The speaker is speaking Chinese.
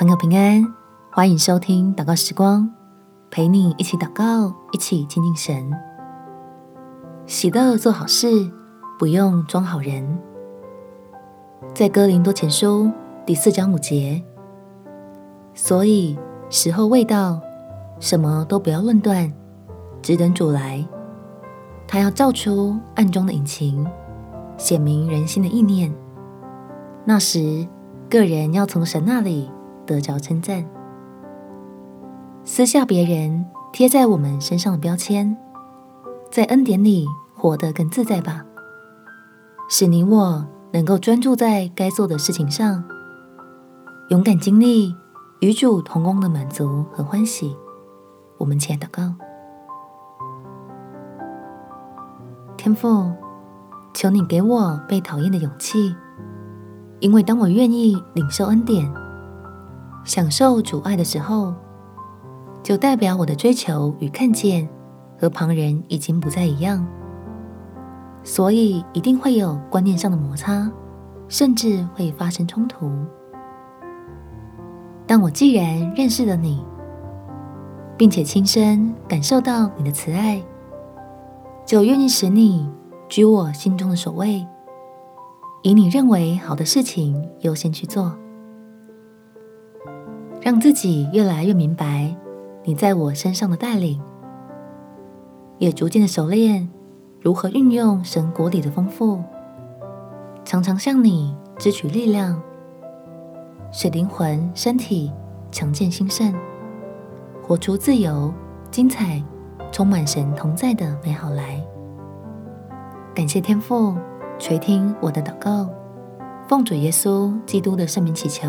朋友平安，欢迎收听祷告时光，陪你一起祷告，一起亲近神。喜乐做好事，不用装好人。在哥林多前书第四章五节，所以时候未到，什么都不要论断，只等主来，他要照出暗中的隐情，显明人心的意念。那时，个人要从神那里。得着称赞，撕下别人贴在我们身上的标签，在恩典里活得更自在吧，使你我能够专注在该做的事情上，勇敢经历与主同工的满足和欢喜。我们前祷告，天父，求你给我被讨厌的勇气，因为当我愿意领受恩典。享受主爱的时候，就代表我的追求与看见和旁人已经不再一样，所以一定会有观念上的摩擦，甚至会发生冲突。但我既然认识了你，并且亲身感受到你的慈爱，就愿意使你居我心中的首位，以你认为好的事情优先去做。让自己越来越明白你在我身上的带领，也逐渐的熟练如何运用神国里的丰富，常常向你支取力量，使灵魂、身体强健兴盛，活出自由、精彩、充满神同在的美好来。感谢天父垂听我的祷告，奉主耶稣基督的圣名祈求，